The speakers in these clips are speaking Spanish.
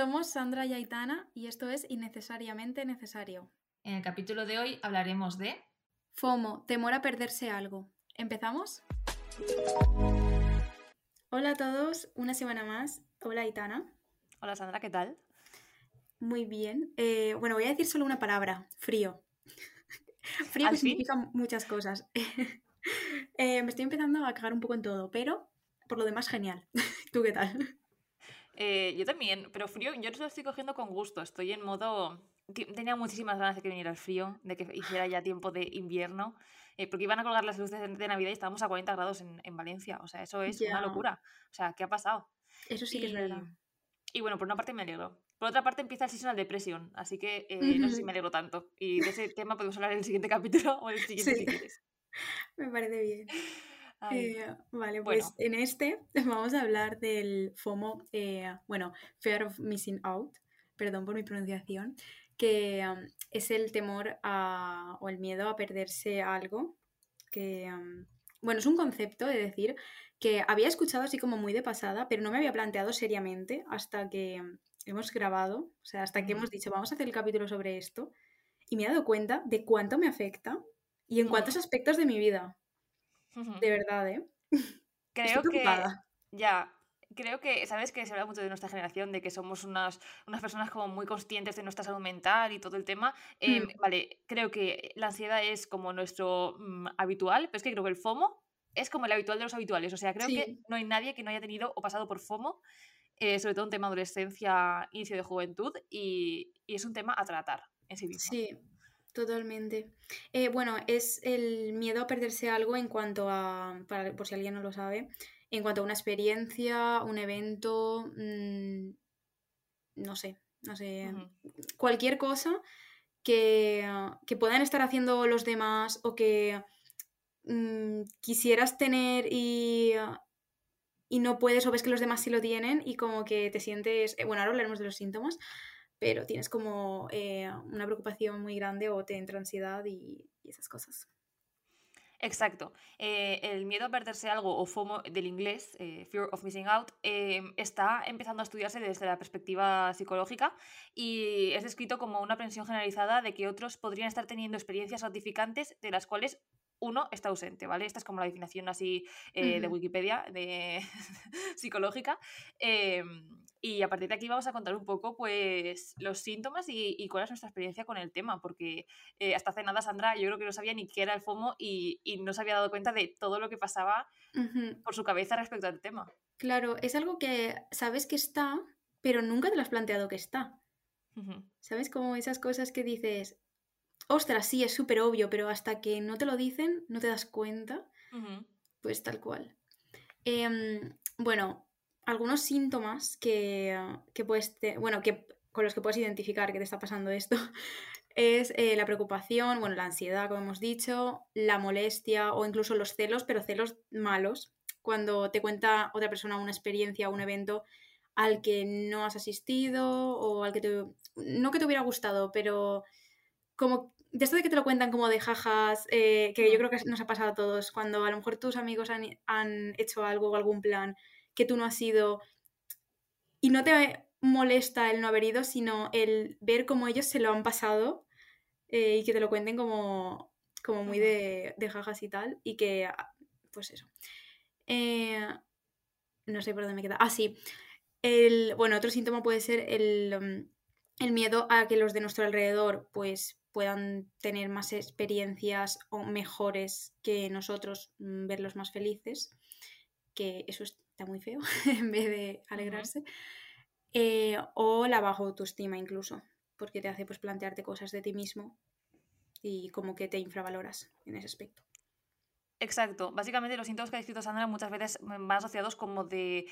Somos Sandra y Aitana y esto es Innecesariamente Necesario. En el capítulo de hoy hablaremos de FOMO, temor a perderse algo. ¿Empezamos? Hola a todos, una semana más. Hola Aitana. Hola Sandra, ¿qué tal? Muy bien. Eh, bueno, voy a decir solo una palabra, frío. frío que significa muchas cosas. Eh, me estoy empezando a cagar un poco en todo, pero por lo demás genial. ¿Tú qué tal? Eh, yo también, pero frío, yo lo estoy cogiendo con gusto. Estoy en modo. Tenía muchísimas ganas de que viniera el frío, de que hiciera ya tiempo de invierno, eh, porque iban a colgar las luces de, Navidad y estábamos a 40 grados en, Valencia. O sea, eso es una locura. O sea, ¿qué ha pasado? Eso sí que es verdad. Y bueno, por una parte me alegro. Por otra parte empieza el seasonal depresión, así que eh, no sé si me alegro tanto. Y de ese tema podemos hablar en el siguiente capítulo o en el siguiente si quieres. Me parece bien. Eh, vale, pues en este vamos a hablar del FOMO, eh, bueno, Fear of Missing Out, perdón por mi pronunciación, que um, es el temor a, o el miedo a perderse algo, que, um, bueno, es un concepto, de decir, que había escuchado así como muy de pasada, pero no me había planteado seriamente hasta que hemos grabado, o sea, hasta que hemos dicho, vamos a hacer el capítulo sobre esto, y me he dado cuenta de cuánto me afecta y en cuántos aspectos de mi vida. De verdad, ¿eh? Creo que. Ya. Creo que, ¿sabes? Que se habla mucho de nuestra generación, de que somos unas, unas personas como muy conscientes de nuestra salud mental y todo el tema. Em, mm. Vale, creo que la ansiedad es como nuestro mm, habitual, pero es que creo que el FOMO es como el habitual de los habituales. O sea, creo que no hay nadie que no haya tenido o pasado por FOMO, eh, sobre todo en tema adolescencia, inicio de juventud, y, y es un tema a tratar en sí mismo. Sí, Totalmente. Eh, bueno, es el miedo a perderse algo en cuanto a, por si alguien no lo sabe, en cuanto a una experiencia, un evento, mm, no sé, no sé, cualquier cosa que, que, puedan estar haciendo los demás o que mm, quisieras tener y, y no puedes o ves que los demás sí lo tienen y como que te sientes, eh, bueno, ahora hablaremos de los síntomas, pero tienes como eh, una preocupación muy grande o te entra ansiedad y, esas cosas. Exacto. Eh, el miedo a perderse algo o FOMO del inglés, eh, Fear of Missing Out, está empezando a estudiarse desde la perspectiva psicológica y es descrito como una aprensión generalizada de que otros podrían estar teniendo experiencias gratificantes de las cuales uno está ausente, ¿vale? Esta es como la definición así de Wikipedia, de psicológica. Em, y a partir de aquí vamos a contar un poco pues los síntomas y, cuál es nuestra experiencia con el tema, porque eh, hasta hace nada Sandra yo creo que no sabía ni qué era el FOMO y, no se había dado cuenta de todo lo que pasaba por su cabeza respecto al tema. Claro, es algo que sabes que está, pero nunca te lo has planteado que está. ¿Sabes? Como esas cosas que dices, ostras, sí, es súper obvio, pero hasta que no te lo dicen, no te das cuenta. Pues tal cual. Em, bueno, algunos síntomas que, puedes, bueno, que con los que puedes identificar que te está pasando esto es eh, la preocupación, bueno, la ansiedad, como hemos dicho, la molestia o incluso los celos, pero celos malos, cuando te cuenta otra persona una experiencia o un evento al que no has asistido o al que te, no que te hubiera gustado, pero como de esto de que te lo cuentan como de jajas, eh, que yo creo que nos ha pasado a todos, cuando a lo mejor tus amigos han, han hecho algo o algún plan que tú no has ido y no te molesta el no haber ido, sino el ver cómo ellos se lo han pasado eh, y que te lo cuenten como, como muy de, jajas y tal y que, ah, pues eso. Eh, no sé por dónde me queda. Ah, sí. El, bueno, otro síntoma puede ser el, um, el miedo a que los de nuestro alrededor pues puedan tener más experiencias o mejores que nosotros, mm, verlos más felices, que eso es muy feo, en vez de alegrarse. Eh, o la baja autoestima incluso, porque te hace pues, plantearte cosas de ti mismo y como que te infravaloras en ese aspecto. Exacto. Básicamente los síntomas que ha descrito Sandra muchas veces van asociados como de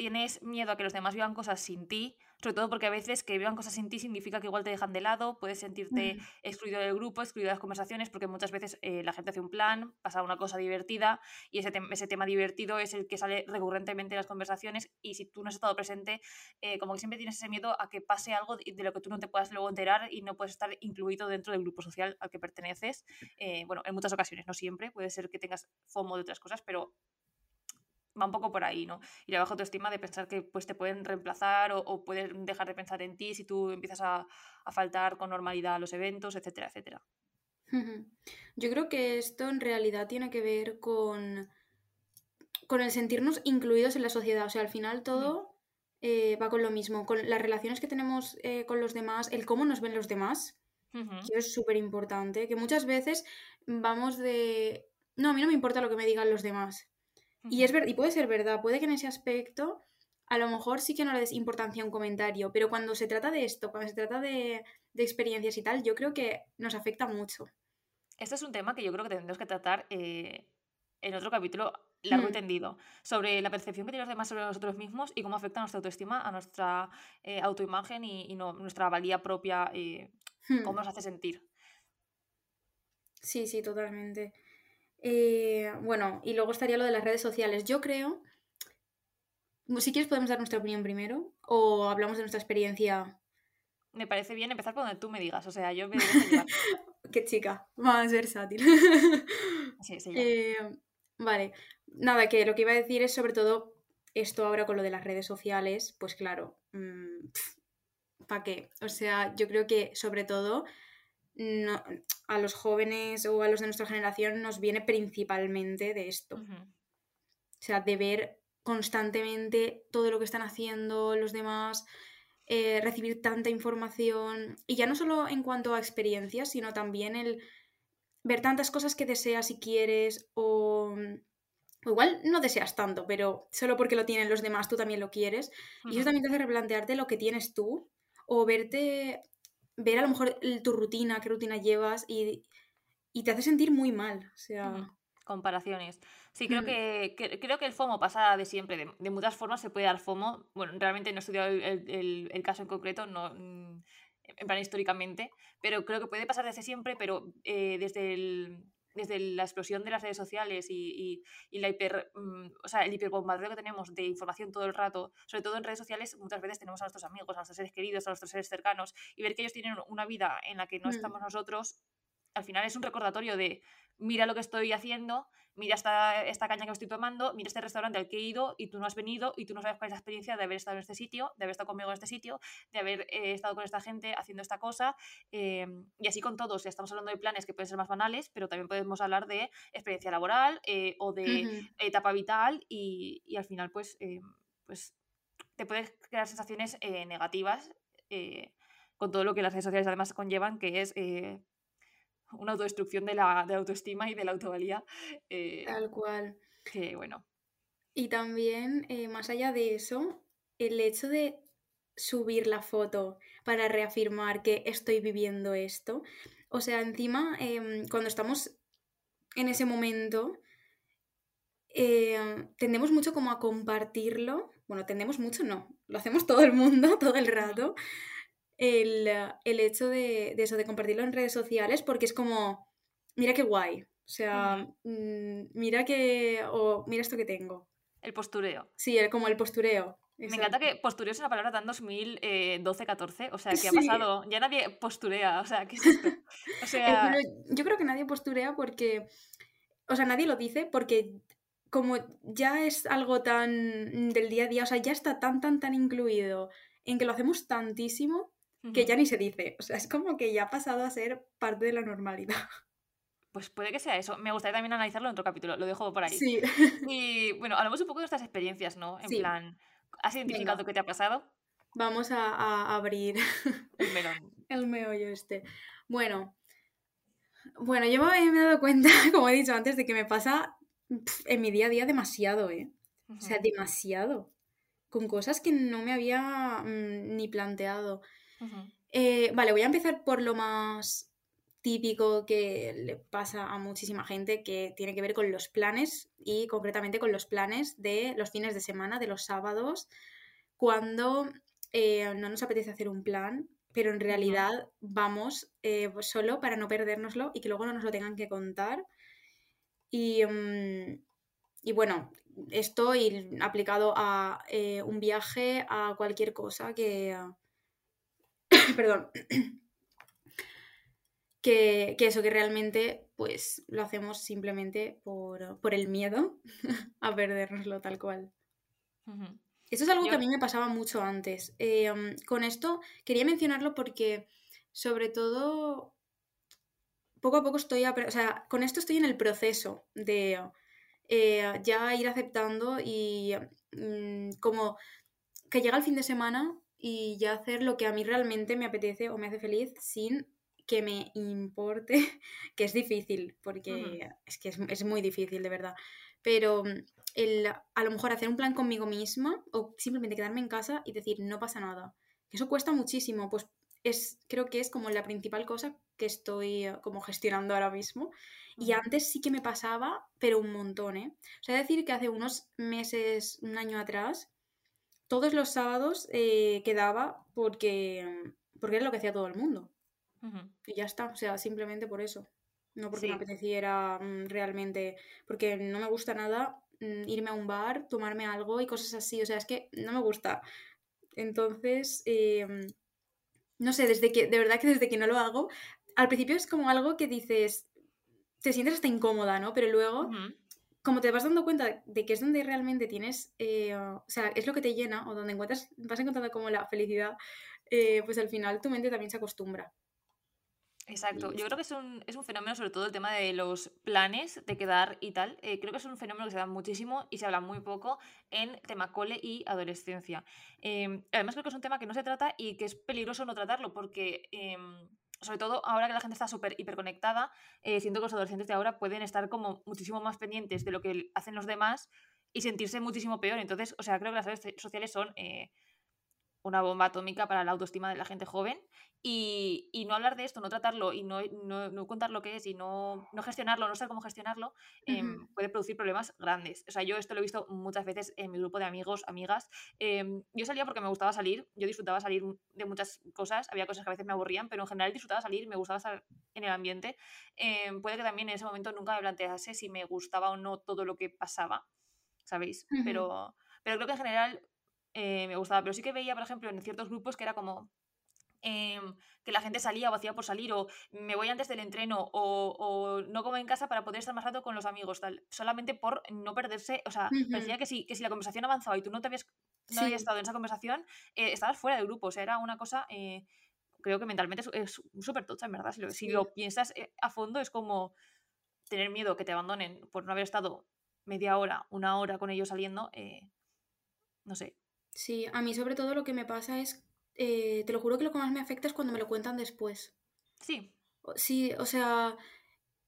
tienes miedo a que los demás vivan cosas sin ti, sobre todo porque a veces que vivan cosas sin ti significa que igual te dejan de lado, puedes sentirte excluido del grupo, excluido de las conversaciones, porque muchas veces eh, la gente hace un plan, pasa una cosa divertida y ese, ese, tema divertido es el que sale recurrentemente en las conversaciones y si tú no has estado presente, eh, como que siempre tienes ese miedo a que pase algo de, lo que tú no te puedas luego enterar y no puedes estar incluido dentro del grupo social al que perteneces. Eh, bueno, en muchas ocasiones, no siempre, puede ser que tengas FOMO de otras cosas, pero va un poco por ahí, ¿no? Y la baja autoestima de pensar que pues, te pueden reemplazar o, o pueden dejar de pensar en ti si tú empiezas a, a faltar con normalidad a los eventos, etcétera, etcétera. Yo creo que esto en realidad tiene que ver con, con el sentirnos incluidos en la sociedad. O sea, al final todo eh, va con lo mismo, con las relaciones que tenemos eh, con los demás, el cómo nos ven los demás, que es súper importante, que muchas veces vamos de... No, a mí no me importa lo que me digan los demás. Y, es y puede ser verdad, puede que en ese aspecto a lo mejor sí que no le des importancia a un comentario, pero cuando se trata de esto, cuando se trata de, de experiencias y tal, yo creo que nos afecta mucho. Este es un tema que yo creo que tendremos que tratar eh, en otro capítulo largo y hmm. tendido, sobre la percepción que tienen los demás sobre nosotros mismos y cómo afecta nuestra autoestima, a nuestra eh, autoimagen y, nuestra valía propia, eh, cómo hmm. nos hace sentir. Sí, sí, totalmente. Bueno, y luego estaría lo de las redes sociales. Yo creo, si quieres podemos dar nuestra opinión primero o hablamos de nuestra experiencia me parece bien empezar por donde tú me digas. O sea, yo me Qué chica, más versátil. sí, sí. Eh, vale, nada, que lo que iba a decir es sobre todo esto ahora con lo de las redes sociales, pues claro, mm, ¿para qué? O sea, yo creo que sobre todo no, a los jóvenes o a los de nuestra generación nos viene principalmente de esto. O sea, de ver constantemente todo lo que están haciendo los demás, eh, recibir tanta información y ya no solo en cuanto a experiencias, sino también el ver tantas cosas que deseas y quieres o, igual no deseas tanto, pero solo porque lo tienen los demás tú también lo quieres. Y eso también te hace replantearte lo que tienes tú o verte, ver a lo mejor tu rutina, qué rutina llevas y, te hace sentir muy mal, o sea comparaciones. Sí, creo, mm. que, creo que el FOMO pasa de siempre, de, muchas formas se puede dar FOMO. Bueno, realmente no he estudiado el, caso en concreto, no, mm, en plan históricamente, pero creo que puede pasar desde siempre, pero eh, desde el, desde la explosión de las redes sociales y, la hiper, mm, o sea, el hiperbombardeo que tenemos de información todo el rato, sobre todo en redes sociales, muchas veces tenemos a nuestros amigos, a nuestros seres queridos, a nuestros seres cercanos, y ver que ellos tienen una vida en la que no estamos nosotros, al final es un recordatorio de mira lo que estoy haciendo, mira esta, esta caña que estoy tomando, mira este restaurante al que he ido y tú no has venido y tú no sabes cuál es la experiencia de haber estado en este sitio, de haber estado conmigo en este sitio, de haber eh, estado con esta gente haciendo esta cosa. Eh, y así con todos, estamos hablando de planes que pueden ser más banales, pero también podemos hablar de experiencia laboral eh, o de etapa vital y, y, al final pues, pues te puedes crear sensaciones negativas con todo lo que las redes sociales además conllevan, que es una autodestrucción de la, de autoestima y de la autovalía. Eh, Tal cual. Que bueno. Y también, eh, más allá de eso, el hecho de subir la foto para reafirmar que estoy viviendo esto. O sea, encima, em, cuando estamos en ese momento, em, tendemos mucho como a compartirlo. Bueno, tendemos mucho, no. Lo hacemos todo el mundo, todo el rato el, hecho de, eso, de compartirlo en redes sociales, porque es como, mira qué guay. O sea, mm, mira que. o mira esto que tengo. El postureo. Sí, como el postureo. Me encanta que postureo es una palabra tan 2012-14, o sea, que ha pasado, ya nadie posturea, o sea, ¿qué es esto? O sea... yo creo que nadie posturea porque, o sea, nadie lo dice porque como ya es algo tan del día a día, o sea, ya está tan, tan, tan incluido en que lo hacemos tantísimo que ya ni se dice. O sea, es como que ya ha pasado a ser parte de la normalidad. Pues puede que sea eso. Me gustaría también analizarlo en otro capítulo, lo dejo por ahí. Sí. Y bueno, hablamos un poco de estas experiencias, ¿no? En plan, ¿has identificado qué te ha pasado? Vamos a, abrir el melón. el meollo este. Bueno, bueno, yo me, he dado cuenta, como he dicho antes, de que me pasa en mi día a día demasiado, ¿eh? O sea, demasiado. Con cosas que no me había mm, ni planteado. Eh, vale, voy a empezar por lo más típico que le pasa a muchísima gente, que tiene que ver con los planes y concretamente con los planes de los fines de semana, de los sábados, cuando eh, no nos apetece hacer un plan, pero en realidad vamos eh, pues solo para no perdérnoslo y que luego no nos lo tengan que contar. Y, mm, y bueno, esto aplicado a un viaje, a cualquier cosa que, Perdón. que, eso, que realmente pues lo hacemos simplemente por, el miedo a perdernoslo tal cual. Eso es algo que a mí me pasaba mucho antes. Eh, um, con esto quería mencionarlo porque, sobre todo, poco a poco estoy, o sea, con esto estoy en el proceso de eh, ya ir aceptando y mm, como que llega el fin de semana y ya hacer lo que a mí realmente me apetece o me hace feliz sin que me importe, que es difícil, porque es que es, muy difícil, de verdad. Pero mm, el, a lo mejor hacer un plan conmigo misma o simplemente quedarme en casa y decir, no pasa nada. Eso cuesta muchísimo, pues es, creo que es como la principal cosa que estoy eh, como gestionando ahora mismo. Y antes sí que me pasaba, pero un montón, ¿eh? O sea, decir que hace unos meses, un año atrás, todos los sábados eh, quedaba porque, porque era lo que hacía todo el mundo. Y ya está, o sea, simplemente por eso. No porque me apeteciera mm, realmente, porque no me gusta nada mm, irme a un bar, tomarme algo y cosas así, o sea, es que no me gusta. Entonces, em, no sé, desde que, de verdad que desde que no lo hago, al principio es como algo que dices, te sientes hasta incómoda, ¿no? Pero luego, como te vas dando cuenta de que es donde realmente tienes, eh, o sea, es lo que te llena o donde encuentras, vas encontrando como la felicidad, eh, pues al final tu mente también se acostumbra. Exacto, yo creo que es un, es un, fenómeno, sobre todo el tema de los planes de quedar y tal. Eh, creo que es un fenómeno que se da muchísimo y se habla muy poco en tema cole y adolescencia. Em, además, creo que es un tema que no se trata y que es peligroso no tratarlo porque. Em, sobre todo ahora que la gente está súper hiperconectada, eh, siento que los adolescentes de ahora pueden estar como muchísimo más pendientes de lo que hacen los demás y sentirse muchísimo peor. Entonces, o sea, creo que las redes sociales son eh, una bomba atómica para la autoestima de la gente joven y, no hablar de esto, no tratarlo y no, no, contar lo que es y no, no gestionarlo, no saber cómo gestionarlo, em, puede producir problemas grandes. O sea, yo esto lo he visto muchas veces en mi grupo de amigos, amigas. Em, yo salía porque me gustaba salir, yo disfrutaba salir de muchas cosas, había cosas que a veces me aburrían, pero en general disfrutaba salir, me gustaba estar en el ambiente. Em, puede que también en ese momento nunca me plantease si me gustaba o no todo lo que pasaba, ¿sabéis? pero, pero creo que en general eh, me gustaba. Pero sí que veía, por ejemplo, en ciertos grupos que era como em, que la gente salía o hacía por salir, o me voy antes del entreno, o, no como en casa para poder estar más rato con los amigos, tal, solamente por no perderse. O sea, parecía que si, que si la conversación avanzaba y tú no te habías, no habías estado en esa conversación, eh, estabas fuera del grupo. O sea, era una cosa. Eh, creo que mentalmente es súper tocha, en verdad. Si lo, si lo piensas a fondo, es como tener miedo que te abandonen por no haber estado media hora, una hora con ellos saliendo. no sé, Sí, a mí sobre todo lo que me pasa es, eh, te lo juro que lo que más me afecta es cuando me lo cuentan después. Sí. Sí, o sea,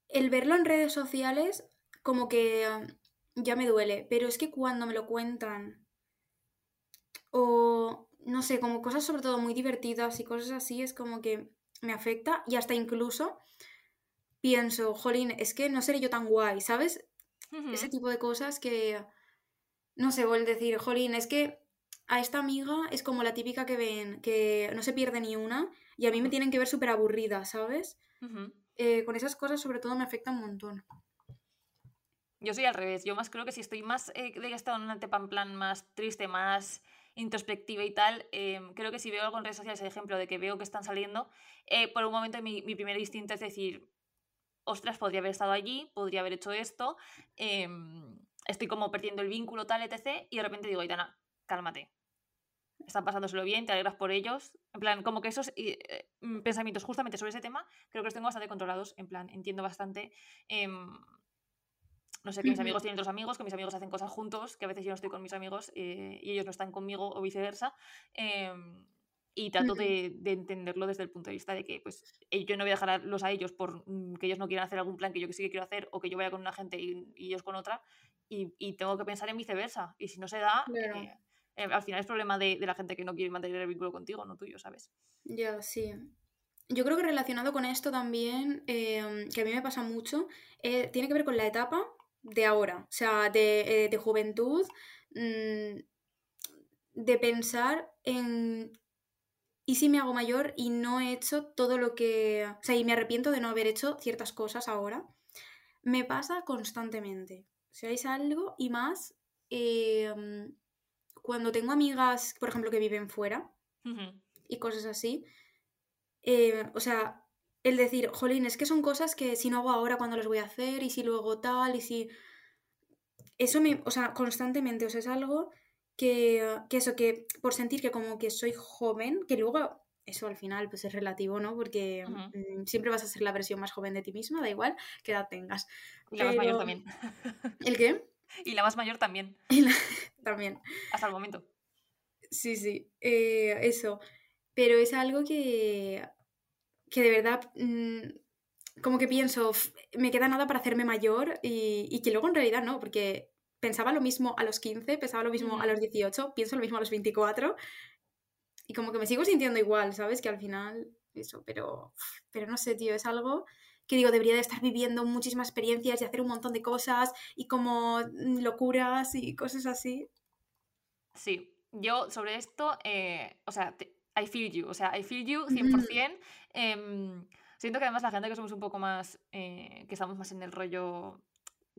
el verlo en redes sociales como que ya me duele, pero es que cuando me lo cuentan o no sé, como cosas sobre todo muy divertidas y cosas así, es como que me afecta y hasta incluso pienso, jolín, es que no seré yo tan guay, ¿sabes? Ese tipo de cosas que, no sé, voy a decir, jolín, es que a esta amiga es como la típica que ven, que no se pierde ni una, y a mí me tienen que ver súper aburrida, ¿sabes? Eh, con esas cosas sobre todo me afecta un montón. Yo soy al revés, yo más creo que si estoy más eh, de estado en un en plan más triste, más introspectiva y tal, em, creo que si veo algo en redes sociales, el ejemplo de que veo que están saliendo, eh, por un momento mi, mi, primer instinto es decir, ostras, podría haber estado allí, podría haber hecho esto, em, estoy como perdiendo el vínculo, tal, etc. Y de repente digo, Itana, cálmate, están pasándoselo bien, te alegras por ellos. En plan, como que esos eh, mm, pensamientos justamente sobre ese tema, creo que los tengo bastante controlados. En plan, entiendo bastante. Em, no sé, que mis amigos tienen otros amigos, que mis amigos hacen cosas juntos, que a veces yo no estoy con mis amigos eh, y ellos no están conmigo o viceversa. Em, y trato de, entenderlo desde el punto de vista de que pues eh, yo no voy a dejarlos a ellos por mm, que ellos no quieran hacer algún plan que yo sí que quiero hacer o que yo vaya con una gente y, ellos con otra y, tengo que pensar en viceversa y si no se da eh, al final es problema de, la gente que no quiere mantener el vínculo contigo, no tuyo, ¿sabes? Ya, sí. Yo creo que relacionado con esto también, em, que a mí me pasa mucho, eh, tiene que ver con la etapa de ahora, o sea, de, eh, juventud, mm, de pensar en ¿y si me hago mayor y no he hecho todo lo que... O sea, y me arrepiento de no haber hecho ciertas cosas ahora? Me pasa constantemente. O sea, algo y más em, cuando tengo amigas, por ejemplo, que viven fuera y cosas así, eh, o sea, el decir, jolín, es que son cosas que si no hago ahora, ¿cuándo las voy a hacer? Y si luego tal, y si... Eso me, o sea, constantemente, o sea, es algo que, que eso, que por sentir que como que soy joven, que luego eso al final pues es relativo, ¿no? Porque mm, siempre vas a ser la versión más joven de ti misma, da igual qué edad tengas. Y la más mayor también. ¿El qué? Y la más mayor también. También. Hasta el momento. Sí, sí, eh, eso. Pero es algo que, que de verdad, mm, como que pienso, me queda nada para hacerme mayor y, y, que luego en realidad no, porque pensaba lo mismo a los 15, pensaba lo mismo a los 18, pienso lo mismo a los 24 y como que me sigo sintiendo igual, ¿sabes? Que al final, eso, pero, pero no sé, tío, es algo que digo, debería de estar viviendo muchísimas experiencias y hacer un montón de cosas y como mm, locuras y cosas así. Sí, yo sobre esto, eh, o sea, I feel you, o sea, I feel you 100%. Em, siento que además la gente que somos un poco más, eh, que estamos más en el rollo,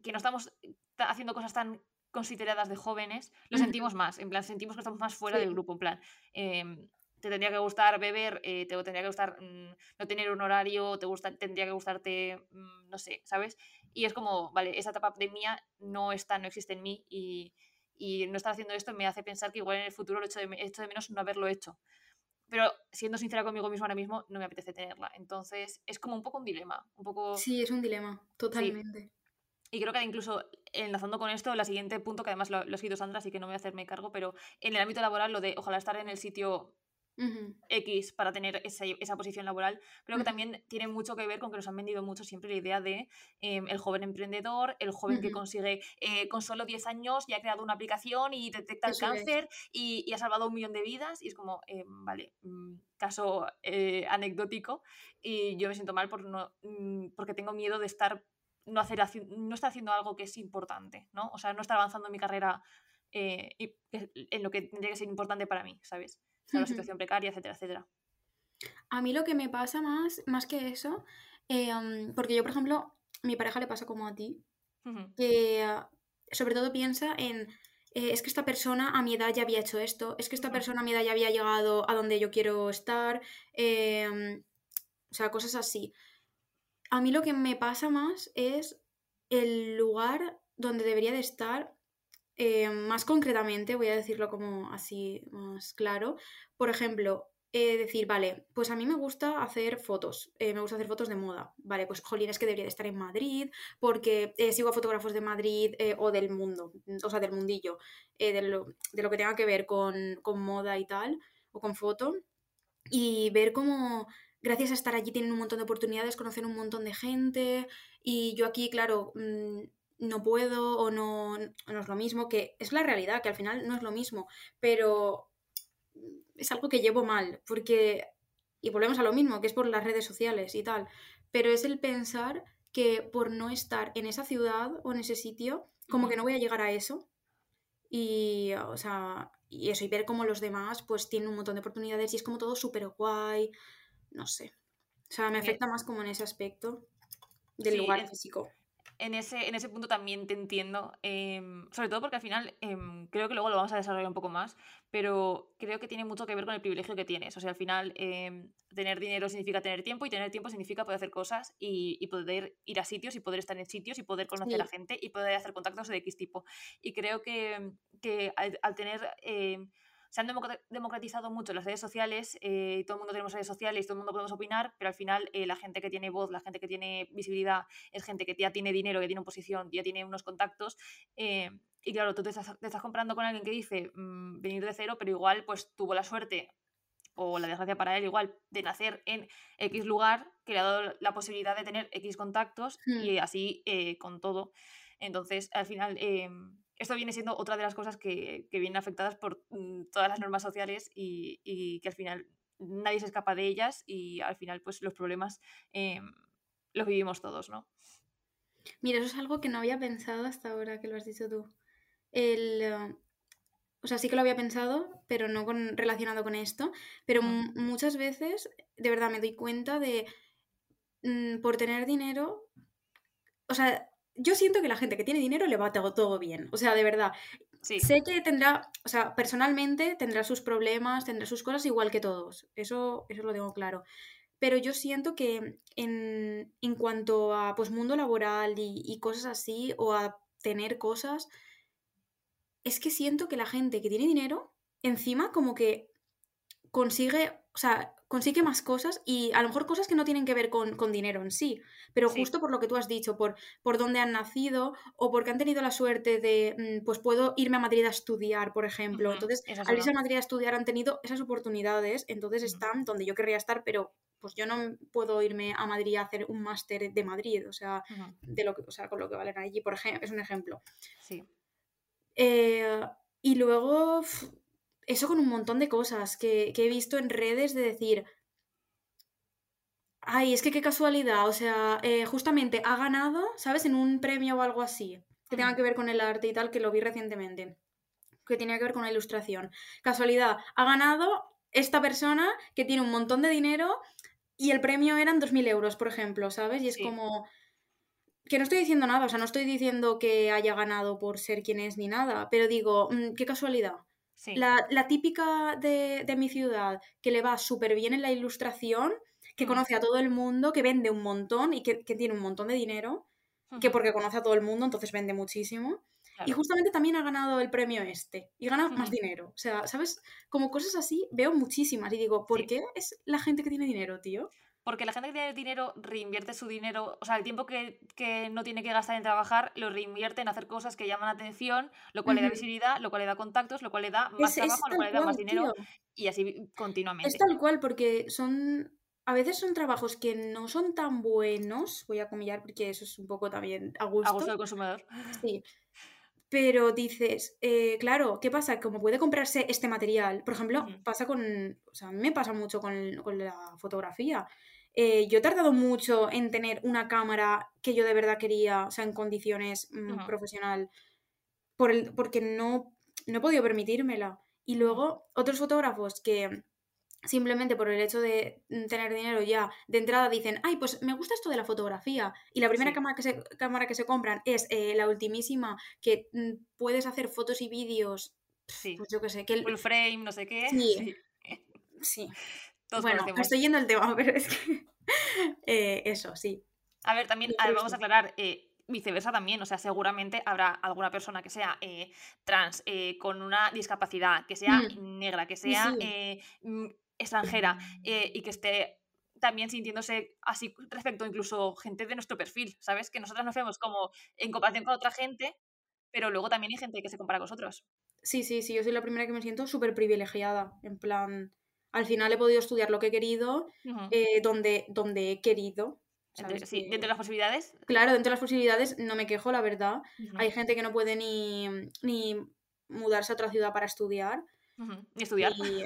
que no estamos haciendo cosas tan consideradas de jóvenes, lo sentimos más, en plan, sentimos que estamos más fuera del grupo, en plan, em, te tendría que gustar beber, eh, te tendría que gustar mm, no tener un horario, te gusta, tendría que gustarte, mm, no sé, ¿sabes? Y es como, vale, esa etapa de mía no está, no existe en mí y, y no estar haciendo esto me hace pensar que igual en el futuro lo hecho de, hecho de menos no haberlo hecho. Pero siendo sincera conmigo mismo ahora mismo, no me apetece tenerla. Entonces, es como un poco un dilema. Un poco... Sí, es un dilema, totalmente. Y creo que incluso enlazando con esto, el siguiente punto, que además lo, lo, he escrito Sandra, así que no voy a hacerme cargo, pero en el ámbito laboral, lo de ojalá estar en el sitio X para tener esa, esa, posición laboral, creo que también tiene mucho que ver con que nos han vendido mucho siempre la idea de em, el joven emprendedor, el joven que consigue eh, con solo 10 años y ha creado una aplicación y detecta el cáncer y, y, ha salvado un millón de vidas y es como, eh, vale, mm, caso eh, anecdótico y yo me siento mal por no, mm, porque tengo miedo de estar no, hacer, no estar haciendo algo que es importante, ¿no? O sea, no estar avanzando en mi carrera y, en lo que tendría que ser importante para mí, ¿sabes? La situación precaria, etcétera, etcétera. A mí lo que me pasa más, más que eso, em, porque yo, por ejemplo, mi pareja le pasa como a ti, que sobre todo piensa en, eh, es que esta persona a mi edad ya había hecho esto, es que esta persona a mi edad ya había llegado a donde yo quiero estar, em, o sea, cosas así. A mí lo que me pasa más es el lugar donde debería de estar eh, más concretamente, voy a decirlo como así más claro, por ejemplo, eh, decir, vale, pues a mí me gusta hacer fotos, eh, me gusta hacer fotos de moda, vale, pues jolín, es que debería de estar en Madrid, porque sigo a fotógrafos de Madrid o del mundo, o sea, del mundillo, de lo, de, lo, que tenga que ver con, con moda y tal, o con foto, y ver cómo gracias a estar allí tienen un montón de oportunidades, conocen un montón de gente y yo aquí, claro, mm, no puedo o no, no es lo mismo, que es la realidad, que al final no es lo mismo, pero es algo que llevo mal, porque, y volvemos a lo mismo, que es por las redes sociales y tal, pero es el pensar que por no estar en esa ciudad o en ese sitio, como que no voy a llegar a eso. Y, o sea, y eso, y ver cómo los demás pues tienen un montón de oportunidades y es como todo súper guay, no sé. O sea, me afecta más como en ese aspecto del lugar físico en ese, en ese punto también te entiendo, em, sobre todo porque al final em, creo que luego lo vamos a desarrollar un poco más, pero creo que tiene mucho que ver con el privilegio que tienes. O sea, al final em, tener dinero significa tener tiempo y tener tiempo significa poder hacer cosas y, y poder ir a sitios y poder estar en sitios y poder conocer a gente y poder hacer contactos de X tipo. Y creo que, que al, al tener se han democratizado mucho las redes sociales, eh, todo el mundo tenemos redes sociales, todo el mundo podemos opinar, pero al final eh, la gente que tiene voz, la gente que tiene visibilidad, es gente que ya tiene dinero, que tiene una posición, ya tiene unos contactos. Eh, y claro, tú te estás, te estás, comprando con alguien que dice mm, venir de cero, pero igual pues tuvo la suerte o la desgracia para él igual de nacer en X lugar que le ha dado la posibilidad de tener X contactos y hmm. así con todo. Entonces, al final, em, esto viene siendo otra de las cosas que, que vienen afectadas por mm, todas las normas sociales y, y, que al final nadie se escapa de ellas y al final pues los problemas eh, los vivimos todos, ¿no? Mira, eso es algo que no había pensado hasta ahora que lo has dicho tú. El, uh, o sea, sí que lo había pensado, pero no con, relacionado con esto. Pero muchas veces, de verdad, me doy cuenta de, mm, por tener dinero, o sea, yo siento que la gente que tiene dinero le va todo, todo bien. O sea, de verdad. Sé que tendrá, o sea, personalmente tendrá sus problemas, tendrá sus cosas igual que todos. Eso, eso lo tengo claro. pero yo siento que en, en cuanto a pues mundo laboral y, y cosas así, o a tener cosas, es que siento que la gente que tiene dinero, encima como que consigue, o sea, consigue más cosas y a lo mejor cosas que no tienen que ver con, con dinero en sí, pero Sí. justo por lo que tú has dicho, por, por dónde han nacido o porque han tenido la suerte de, mm, pues puedo irme a Madrid a estudiar, por ejemplo. Entonces, esa es al irse a. Madrid a estudiar han tenido esas oportunidades, entonces están donde yo querría estar, pero pues yo no puedo irme a Madrid a hacer un máster de Madrid, o sea, de lo que, o sea, con lo que valen allí, por ejemplo, es un ejemplo. Sí. Eh, y luego, eso con un montón de cosas que, que he visto en redes de decir, ay, es que qué casualidad, o sea, eh, justamente ha ganado, ¿sabes? En un premio o algo así, que tenga Ujú. que ver con el arte y tal, que lo vi recientemente, que tenía que ver con la ilustración. Casualidad, ha ganado esta persona que tiene un montón de dinero y el premio eran 2.000 euros, por ejemplo, ¿sabes? Y es Sí. como que no estoy diciendo nada, o sea, no estoy diciendo que haya ganado por ser quien es ni nada, pero digo, mm, qué casualidad. Sí. La, la típica de, de mi ciudad, que le va súper bien en la ilustración, que conoce a todo el mundo, que vende un montón y que, que tiene un montón de dinero, que porque conoce a todo el mundo, entonces vende muchísimo. Y justamente también ha ganado el premio este, y gana más dinero. O sea, ¿sabes? Como cosas así veo muchísimas y digo, ¿por Sí. qué es la gente que tiene dinero, tío? Porque la gente que tiene dinero reinvierte su dinero, o sea, el tiempo que, que no tiene que gastar en trabajar, lo reinvierte en hacer cosas que llaman la atención, lo cual le da visibilidad, lo cual le da contactos, lo cual le da más Es, es trabajo, lo cual le da más dinero, tío. y así Es continuamente. tal cual, porque son. A veces son trabajos que no son tan buenos, voy a comillar porque eso es un poco también a A gusto gusto. del consumidor. Sí. Pero dices, eh, claro, ¿qué pasa? Como puede comprarse este material, por ejemplo, pasa con. O sea, a mí me pasa mucho con, con la fotografía. Eh, yo he tardado mucho en tener una cámara que yo de verdad quería, o sea, en condiciones mm, Ujú. profesional, por el, porque no, no he podido permitírmela. Y luego, otros fotógrafos que simplemente por el hecho de mm, tener dinero ya de entrada dicen, ay, pues me gusta esto de la fotografía. Y la primera Sí. cámara que se, cámara que se compran es eh, la ultimísima, que mm, puedes hacer fotos y vídeos, Sí. pues yo qué sé, que el- Full frame, no sé qué. Sí, Sí. sí. Todos Bueno, conocemos. estoy yendo el tema, pero es que eh, eso, sí. A ver, también a ver, vamos a aclarar, eh, viceversa también, o sea, seguramente habrá alguna persona que sea eh, trans, con una discapacidad, que sea Mm, negra, que sea sí. mm, extranjera y que esté también sintiéndose así respecto incluso gente de nuestro perfil, ¿sabes? Que nosotras nos vemos como en comparación con otra gente, pero luego también hay gente que se compara con nosotros. Sí, sí, sí, yo soy la primera que me siento súper privilegiada. En plan, al final he podido estudiar lo que he querido, eh, donde, donde he querido. Entre- ¿Sabes? sí, dentro de las posibilidades. claro, dentro de las posibilidades no me quejo, la verdad. Hay gente que no puede ni, ni mudarse a otra ciudad para estudiar. Ni estudiar, Y,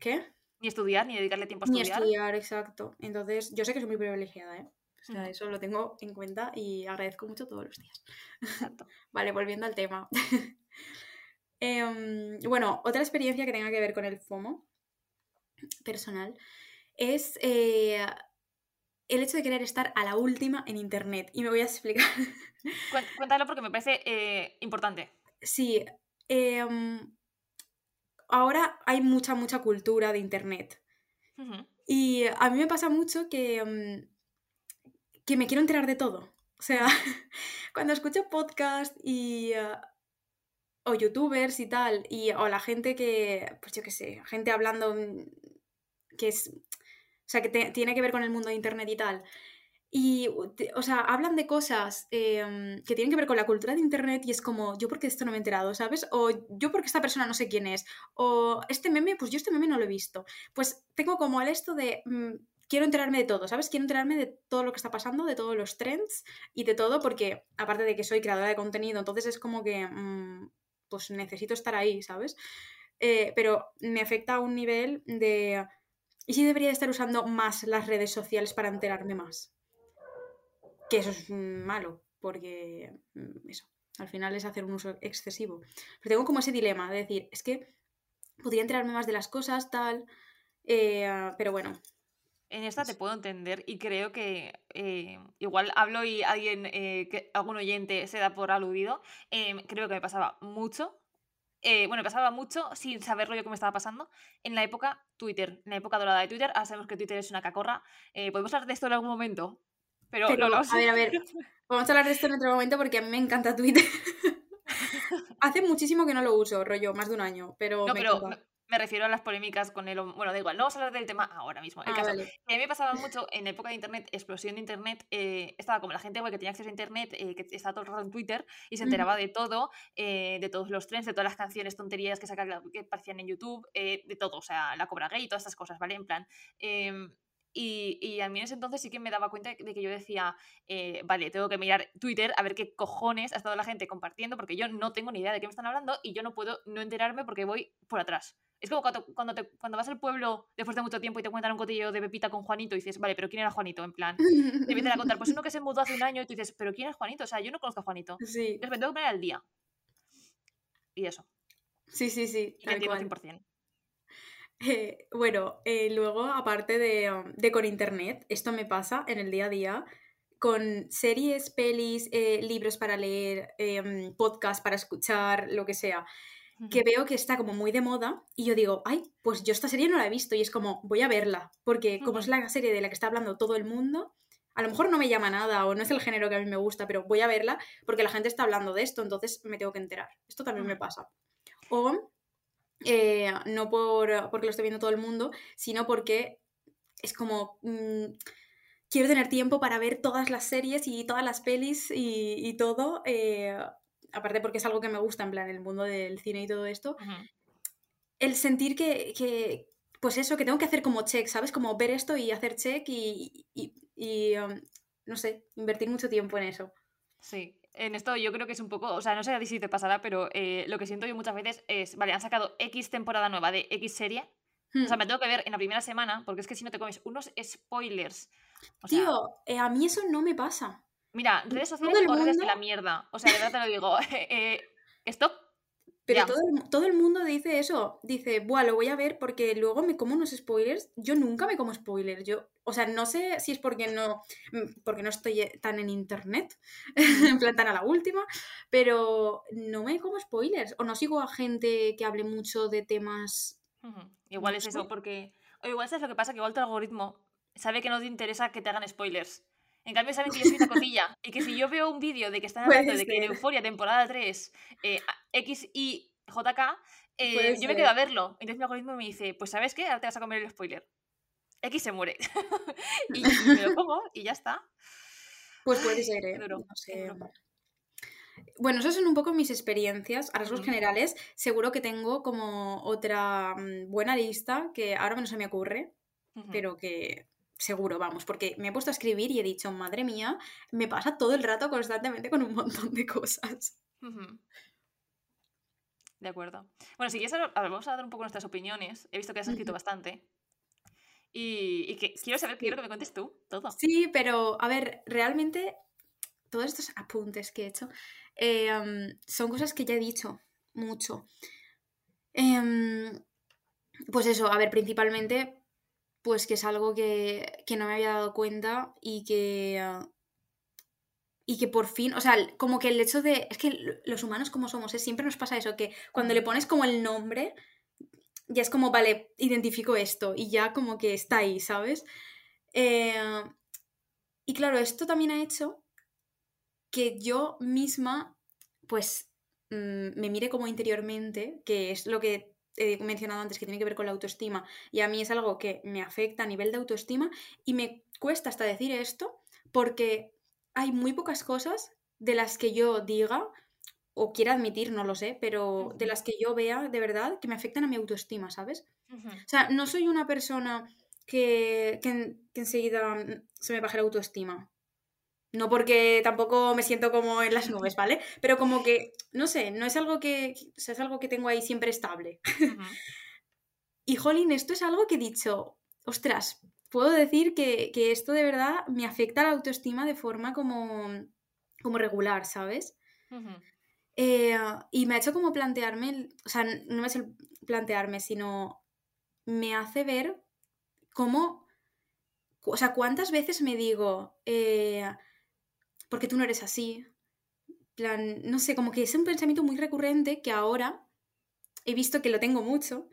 ¿Qué? ni estudiar, ni dedicarle tiempo a Ni estudiar. estudiar, exacto. Entonces, yo sé que soy muy privilegiada, ¿eh? O sea, eso lo tengo en cuenta y agradezco mucho todos los días. Exacto. Vale, volviendo al tema. Em, bueno, otra experiencia que tenga que ver con el FOMO personal es eh, el hecho de querer estar a la última en Internet. Y me voy a explicar. Cuéntalo porque me parece eh, importante. Sí, em, ahora hay mucha, mucha cultura de Internet. Y a mí me pasa mucho que, em, que me quiero enterar de todo. O sea, cuando escucho podcast y... eh, o youtubers y tal, y, o la gente que, pues yo qué sé, gente hablando mm, que es, o sea, que te- tiene que ver con el mundo de internet y tal. Y, o sea, hablan de cosas em, que tienen que ver con la cultura de internet y es como, yo porque esto no me he enterado, ¿sabes? O yo porque esta persona no sé quién es. O este meme, pues yo este meme no lo he visto. Pues tengo como el esto de, mm, quiero enterarme de todo, ¿sabes? Quiero enterarme de todo lo que está pasando, de todos los trends y de todo porque, aparte de que soy creadora de contenido, entonces es como que, mm, pues necesito estar ahí, ¿sabes? Eh, pero me afecta a un nivel de... ¿Y si debería estar usando más las redes sociales para enterarme más? Que eso es malo, porque mm, eso, al final es hacer un uso excesivo. Pero tengo como ese dilema de decir, es que podría enterarme más de las cosas, tal, eh, pero bueno, En esta te puedo entender y creo que eh, igual hablo y alguien, eh, que, algún oyente se da por aludido. em, creo que me pasaba mucho eh, bueno, pasaba mucho sin saberlo yo qué me estaba pasando en la época Twitter, en la época dorada de Twitter. Ahora sabemos que Twitter es una cacorra. ¿Podemos hablar de esto en algún momento? Pero, Pero, a ver, a ver, vamos a hablar de esto en otro momento porque a mí me encanta Twitter. Hace muchísimo que no lo uso, rollo, más de un año, pero No, me pero encanta. Me refiero a las polémicas con el... Bueno, da igual, no vamos a hablar del tema ahora mismo. El Ah, caso, vale. que a mí me pasaba mucho en época de Internet, explosión de Internet, eh, estaba como la gente que tenía acceso a Internet, eh, que estaba todo el rato en Twitter y se enteraba de todo, eh, de todos los trends, de todas las canciones, tonterías que sacan, que aparecían en YouTube, eh, de todo, o sea, la cobra gay y todas estas cosas, ¿vale? En plan... em, y, y a mí en ese entonces sí que me daba cuenta de que yo decía, eh, vale, tengo que mirar Twitter a ver qué cojones ha estado la gente compartiendo, porque yo no tengo ni idea de qué me están hablando y yo no puedo no enterarme porque voy por atrás. Es como cuando, cuando, te- cuando vas al pueblo después de mucho tiempo y te cuentan un cotillo de Pepita con Juanito y dices, vale, pero ¿quién era Juanito? En plan, te empiezan a contar, pues uno que se mudó hace un año y tú dices, pero ¿quién es Juanito? O sea, yo no conozco a Juanito. Sí, Entonces me tengo que poner al día. Y eso. sí, sí, sí, Y entiendo. 100%. Eh, bueno, eh, luego, aparte de, de con internet, esto me pasa en el día a día con series, pelis, eh, libros para leer, em, podcast para escuchar, lo que sea, que veo que está como muy de moda y yo digo, ay, pues yo esta serie no la he visto y es como, voy a verla, porque como es la serie de la que está hablando todo el mundo, a lo mejor no me llama nada o no es el género que a mí me gusta, pero voy a verla porque la gente está hablando de esto, entonces me tengo que enterar. Esto también me pasa. O eh, no por, porque lo esté viendo todo el mundo, sino porque es como mm, quiero tener tiempo para ver todas las series y todas las pelis y, y todo. eh, aparte porque es algo que me gusta, en plan, el mundo del cine y todo esto. El sentir que, que, pues eso, que tengo que hacer como check, ¿sabes? Como ver esto y hacer check y, y- y, um, no sé, invertir mucho tiempo en eso. Sí, en esto yo creo que es un poco, o sea, no sé a ti si te pasará, pero eh, lo que siento yo muchas veces es, vale, han sacado X temporada nueva de X serie, o sea, Hmm. me tengo que ver en la primera semana, porque es que si no te comes unos spoilers, o sea, Tío, eh, a mí eso no me pasa. Mira, redes todo sociales o redes de mundo- la mierda, o sea, de verdad te lo digo, eh, stop, Pero todo el, todo el mundo dice eso. Dice, buah, lo voy a ver porque luego me como unos spoilers. Yo nunca me como spoilers. Yo, o sea, no sé si es porque no, mm, porque no estoy eh, tan en internet, en plan tan a la última, pero no me como spoilers. O no sigo a gente que hable mucho de temas. Igual es eso, porque, o igual sabes lo que pasa, que igual tu algoritmo sabe que no te interesa que te hagan spoilers. En cambio, saben que yo soy una cotilla y que si yo veo un vídeo de que están hablando de que en. Euforia temporada 3, eh, X y JK, eh, yo me quedo a verlo. Entonces mi algoritmo me dice, pues ¿sabes qué? Ahora te vas a comer el spoiler. X se muere. y, me lo como y ya está. Pues puede ser, ¿eh? duro, No qué sé. duro. Bueno, esas son un poco mis experiencias. A rasgos generales, seguro que tengo como otra mm, buena lista que ahora no se me ocurre. Pero que seguro, vamos, porque me he puesto a escribir y he dicho, madre mía, me pasa todo el rato constantemente con un montón de cosas. De acuerdo. Bueno, si quieres, vamos a dar un poco nuestras opiniones. He visto que has escrito bastante. Y, y que quiero saber, quiero que me cuentes tú todo. Sí, pero a ver, realmente todos estos apuntes que he hecho eh, um, son cosas que ya he dicho mucho. Em, pues eso, a ver, principalmente, pues que es algo que, que no me había dado cuenta y que... ah, y que por fin, o sea, como que el hecho de, es que los humanos como somos, ¿eh? siempre nos pasa eso, que cuando le pones como el nombre, ya es como, vale, identifico esto y ya como que está ahí, ¿sabes? Eh, y claro, esto también ha hecho que yo misma, pues, mm, me mire como interiormente, que es lo que he mencionado antes, que tiene que ver con la autoestima, y a mí es algo que me afecta a nivel de autoestima, y me cuesta hasta decir esto, porque hay muy pocas cosas de las que yo diga, o quiera admitir, no lo sé, pero de las que yo vea de verdad que me afectan a mi autoestima, ¿sabes? O sea, no soy una persona que, que enseguida mm, se me baje la autoestima. No porque tampoco me siento como en las nubes, ¿vale? Pero como que, no sé, no es algo que, o sea, es algo que tengo ahí siempre estable. Y jolín, esto es algo que he dicho, ostras, puedo decir que, que esto de verdad me afecta la autoestima de forma como, como regular, ¿sabes? Eh, y me ha hecho como plantearme, o sea, no me ha hecho plantearme, sino me hace ver cómo, o sea, cuántas veces me digo, eh, porque tú no eres así, plan, no sé, como que es un pensamiento muy recurrente que ahora he visto que lo tengo mucho,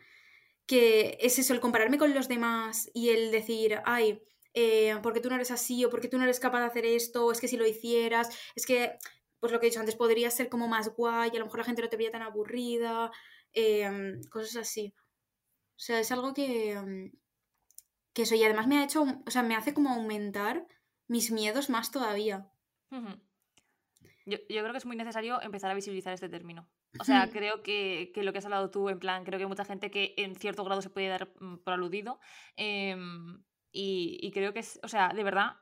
que es eso, el compararme con los demás y el decir, ay, eh, porque tú no eres así o porque tú no eres capaz de hacer esto, o es que si lo hicieras, es que, pues lo que he dicho antes, podría ser como más guay, a lo mejor la gente no te vería tan aburrida, em, cosas así. O sea, es algo que, em, que eso, y además me ha hecho, o sea, me hace como aumentar mis miedos más todavía. Yo, yo, creo que es muy necesario empezar a visibilizar este término. O sea, creo que, que, lo que has hablado tú, en plan, creo que hay mucha gente que en cierto grado se puede dar mm, por aludido. Eh, y, creo que es, o sea, de verdad,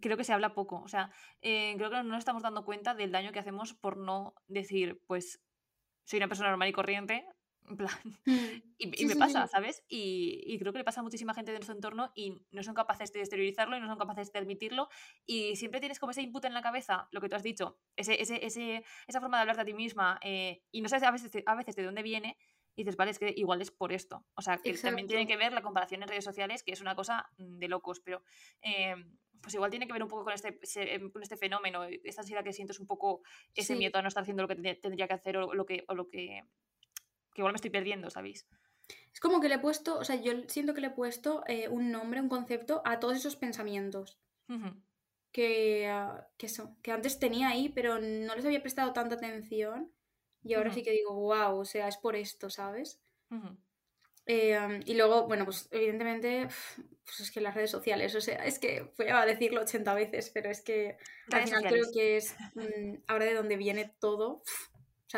creo que se habla poco. O sea, eh, creo que no nos estamos dando cuenta del daño que hacemos por no decir, pues, soy una persona normal y corriente, en plan, mm, y, me pasa, ¿sabes? Y, creo que le pasa a muchísima gente de nuestro entorno y no son capaces de exteriorizarlo y no son capaces de admitirlo. Y siempre tienes como ese input en la cabeza, lo que tú has dicho, ese, ese, ese esa forma de hablarte a ti misma eh, y no sabes a veces, a veces de dónde viene y dices, vale, es que igual es por esto. O sea, que también tiene que ver la comparación en redes sociales, que es una cosa mm, de locos, pero em, pues igual tiene que ver un poco con este, em, con este fenómeno, esta ansiedad que sientes un poco ese miedo a no estar haciendo lo que tendría que hacer o lo que, o lo que, que igual me estoy perdiendo, ¿sabéis? Es como que le he puesto, o sea, yo siento que le he puesto eh, un nombre, un concepto a todos esos pensamientos. que, ah, que, eso, que antes tenía ahí, pero no les había prestado tanta atención y ahora sí que digo, wow, o sea, es por esto, ¿sabes? Em, y luego, bueno, pues evidentemente, pues es que las redes sociales, o sea, es que voy a decirlo 80 veces, pero es que al final creo que es mm, ahora de donde viene todo,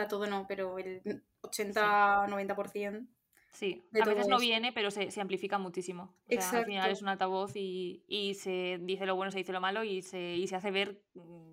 sea, todo no, pero el 80-90%. Sí, a veces no viene, pero se, se amplifica muchísimo. O sea, al final es un altavoz y, y, se dice lo bueno, se dice lo malo y se, y se hace ver mm,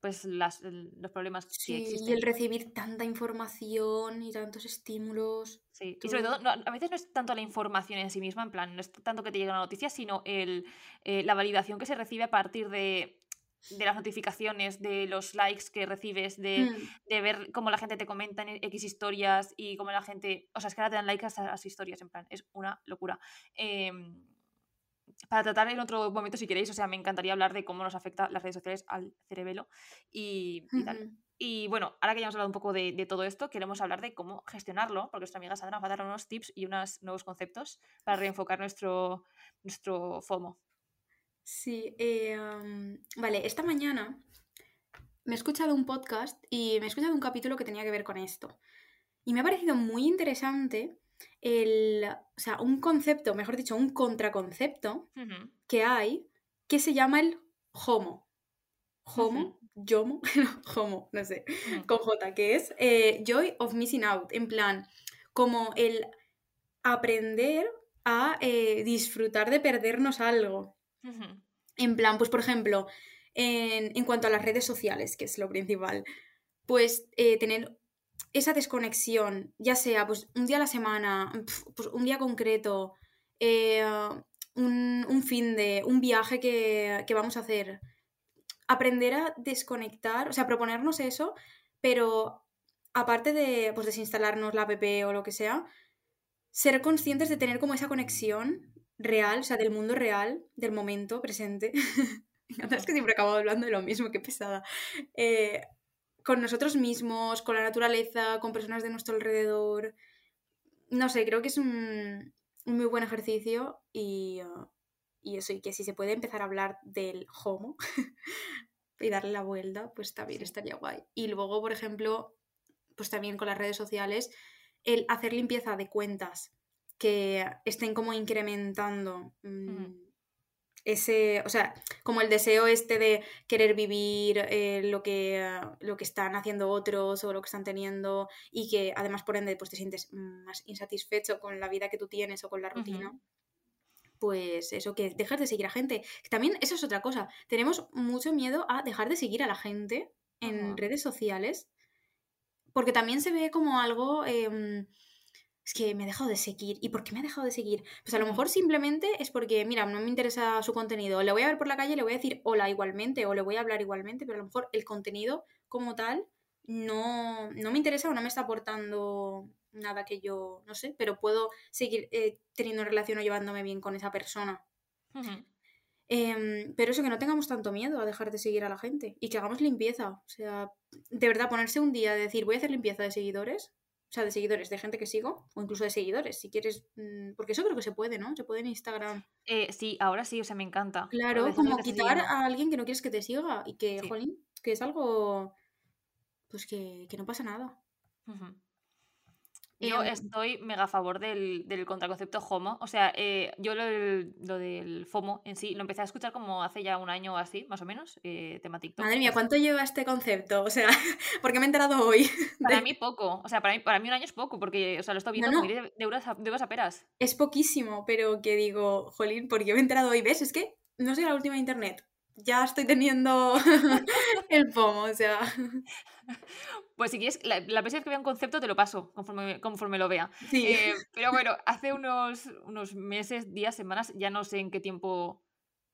pues las, los problemas que existen. Y el recibir tanta información y tantos estímulos. Sí, y sobre todo, a veces no es tanto la información en sí misma, en plan, no es tanto que te llegue una noticia, sino el, eh, la validación que se recibe a partir de, de, las notificaciones, de los likes que recibes, de, mm. de, ver cómo la gente te comenta en X historias y cómo la gente. O sea, es que ahora te dan likes a esas historias, en plan, es una locura. Eh, para tratar en otro momento si queréis, o sea, me encantaría hablar de cómo nos afecta las redes sociales al cerebelo y, y tal. Y bueno, ahora que ya hemos hablado un poco de, de, todo esto, queremos hablar de cómo gestionarlo, porque nuestra amiga Sandra nos va a dar unos tips y unos nuevos conceptos para reenfocar nuestro, nuestro FOMO. Sí, eh, vale, esta mañana me he escuchado un podcast y me he escuchado un capítulo que tenía que ver con esto. Y me ha parecido muy interesante el, o sea, un concepto, mejor dicho, un contraconcepto que hay que se llama el homo. Homo, yomo, homo, no sé, con J, que es eh, joy of missing out, en plan, como el aprender a eh, disfrutar de perdernos algo. En plan, pues por ejemplo, en, en, cuanto a las redes sociales, que es lo principal, pues eh, tener esa desconexión, ya sea pues un día a la semana, pues, un día concreto, eh, un, fin de, un viaje que, vamos a hacer, aprender a desconectar, o sea, proponernos eso, pero aparte de pues, desinstalarnos la app o lo que sea, ser conscientes de tener como esa conexión real, o sea, del mundo real, del momento presente. es que siempre acabo hablando de lo mismo, qué pesada. Eh, con nosotros mismos, con la naturaleza, con personas de nuestro alrededor. No sé, creo que es un, muy buen ejercicio y, uh, y, eso, y que si se puede empezar a hablar del homo y darle la vuelta, pues también estaría guay. Y luego, por ejemplo, pues también con las redes sociales, el hacer limpieza de cuentas que estén como incrementando. Mm, ese, o sea, como el deseo este de querer vivir eh, lo, que, lo que están haciendo otros o lo que están teniendo y que además por ende pues te sientes más insatisfecho con la vida que tú tienes o con la rutina. Pues eso, que dejas de seguir a gente. También eso es otra cosa. Tenemos mucho miedo a dejar de seguir a la gente en redes sociales porque también se ve como algo... Em, es que me he dejado de seguir. ¿Y por qué me he dejado de seguir? Pues a lo mejor simplemente es porque, mira, no me interesa su contenido. Le voy a ver por la calle y le voy a decir hola igualmente o le voy a hablar igualmente, pero a lo mejor el contenido como tal no, no me interesa o no me está aportando nada que yo, no sé, pero puedo seguir eh, teniendo relación o llevándome bien con esa persona. Em, pero eso, que no tengamos tanto miedo a dejar de seguir a la gente y que hagamos limpieza. O sea, de verdad, ponerse un día de decir, voy a hacer limpieza de seguidores, sea, de seguidores, de gente que sigo, o incluso de seguidores, si quieres, mm, porque eso creo que se puede, ¿no? Se puede en Instagram. Eh, sí, ahora sí, o sea, me encanta. Claro, como quitar a alguien que no quieres que te siga y que, jolín, que es algo, pues que, no pasa nada. Yo em, estoy mega a favor del, del contraconcepto homo. O sea, eh, yo lo del, FOMO en sí lo empecé a escuchar como hace ya un año o así, más o menos, eh, tema TikTok. Madre mía, ¿cuánto lleva este concepto? O sea, porque me he enterado hoy. Para mí poco. O sea, para mí, para mí un año es poco, porque o sea, lo estoy viendo de, euros a, de a peras. Es poquísimo, pero que digo, jolín, porque me he enterado hoy. ¿Ves? Es que no soy la última de internet ya estoy teniendo el FOMO, o sea. Pues si quieres, la, la próxima vez que vea un concepto te lo paso conforme, conforme lo vea. Eh, pero bueno, hace unos, unos meses, días, semanas, ya no sé en qué tiempo.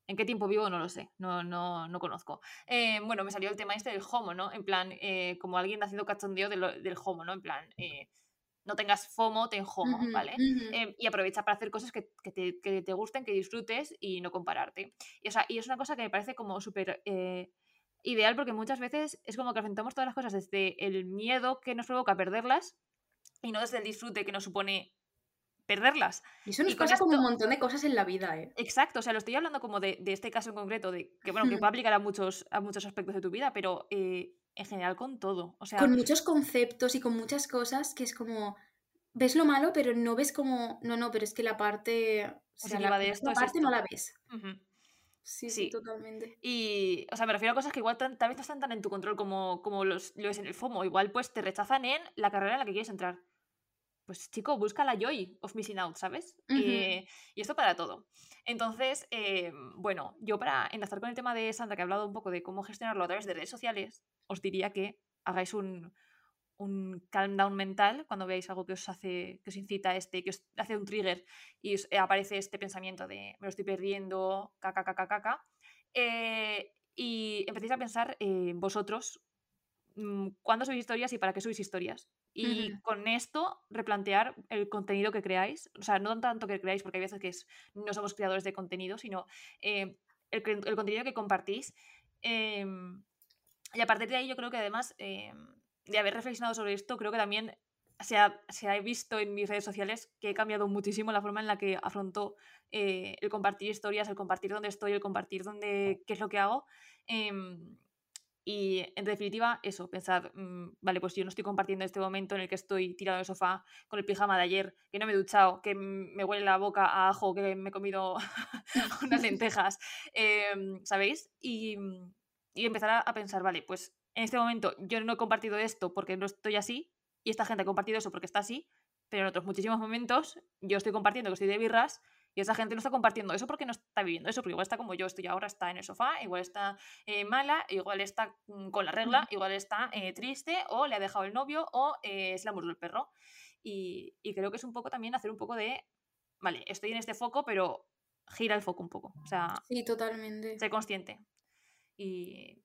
¿En qué tiempo vivo? No lo sé, no, no, no conozco. Eh, bueno, me salió el tema este del homo, ¿no? En plan, eh, como alguien haciendo cachondeo del homo, ¿no? En plan, no tengas FOMO, ten HOMO, ¿vale? Y aprovecha para hacer cosas que, te, gusten, que disfrutes y no compararte. Y, o sea, y es una cosa que me parece como súper eh, ideal porque muchas veces es como que afrontamos todas las cosas desde el miedo que nos provoca perderlas y no desde el disfrute que nos supone perderlas. Y eso nos pasa como un montón de cosas en la vida, ¿eh? Exacto, o sea, lo estoy hablando como de, este caso en concreto, de que bueno, que puede aplicar a muchos, a muchos aspectos de tu vida, pero eh, en general con todo. O sea, con muchos conceptos y con muchas cosas que es como. Ves lo malo, pero no ves como. No, no, pero es que la parte. O sea, la, de esto parte no la ves. Sí, sí, totalmente. Y, o sea, me refiero a cosas que igual tal, vez no están tan en tu control como, como los, lo es en el FOMO. Igual, pues, te rechazan en la carrera en la que quieres entrar. Pues, chico, busca la joy of missing out, ¿sabes? Eh, y esto para todo. Entonces, eh, bueno, yo para enlazar con el tema de Sandra, que ha hablado un poco de cómo gestionarlo a través de redes sociales, os diría que hagáis un, un calm down mental cuando veáis algo que os hace, que os incita a este, que os hace un trigger y os, aparece este pensamiento de me lo estoy perdiendo, caca, caca, caca. Eh, y empecéis a pensar en vosotros mm, cuándo subís historias y para qué subís historias. Y con esto replantear el contenido que creáis. O sea, no tanto que creáis, porque hay veces que no somos creadores de contenido, sino eh, el, el, contenido que compartís. Em, y a partir de ahí yo creo que además eh, de haber reflexionado sobre esto, creo que también se ha, se ha, visto en mis redes sociales que he cambiado muchísimo la forma en la que afronto eh, el compartir historias, el compartir dónde estoy, el compartir dónde, qué es lo que hago. Em, y en definitiva, eso, pensad, mm, vale, pues yo no estoy compartiendo este momento en el que estoy tirado en el sofá con el pijama de ayer, que no me he duchado, que me huele la boca a ajo, que me he comido unas lentejas, em, ¿sabéis? Y, y empezar a, pensar, vale, pues en este momento yo no he compartido esto porque no estoy así y esta gente ha compartido eso porque está así, pero en otros muchísimos momentos yo estoy compartiendo que estoy de birras y esa gente no está compartiendo eso porque no está viviendo eso, porque igual está como yo estoy ahora, está en el sofá, igual está eh, mala, igual está mm, con la regla, igual está eh, triste o le ha dejado el novio o eh, es la mordió el perro. Y, y creo que es un poco también hacer un poco de, vale, estoy en este foco, pero gira el foco un poco. O sea, sí, totalmente. Sé consciente. Y,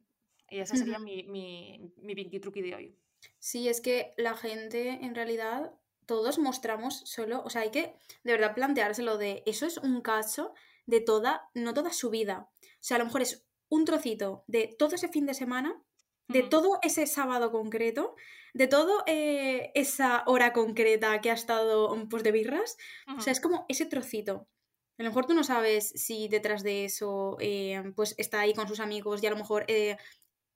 ese sería mi, mi, mi pinky truqui de hoy. Sí, es que la gente en realidad todos mostramos solo, o sea, hay que de verdad planteárselo de eso es un caso de toda, no toda su vida. O sea, a lo mejor es un trocito de todo ese fin de semana, de todo ese sábado concreto, de todo eh, esa hora concreta que ha estado pues de birras. O sea, es como ese trocito. A lo mejor tú no sabes si detrás de eso eh, pues está ahí con sus amigos y a lo mejor eh,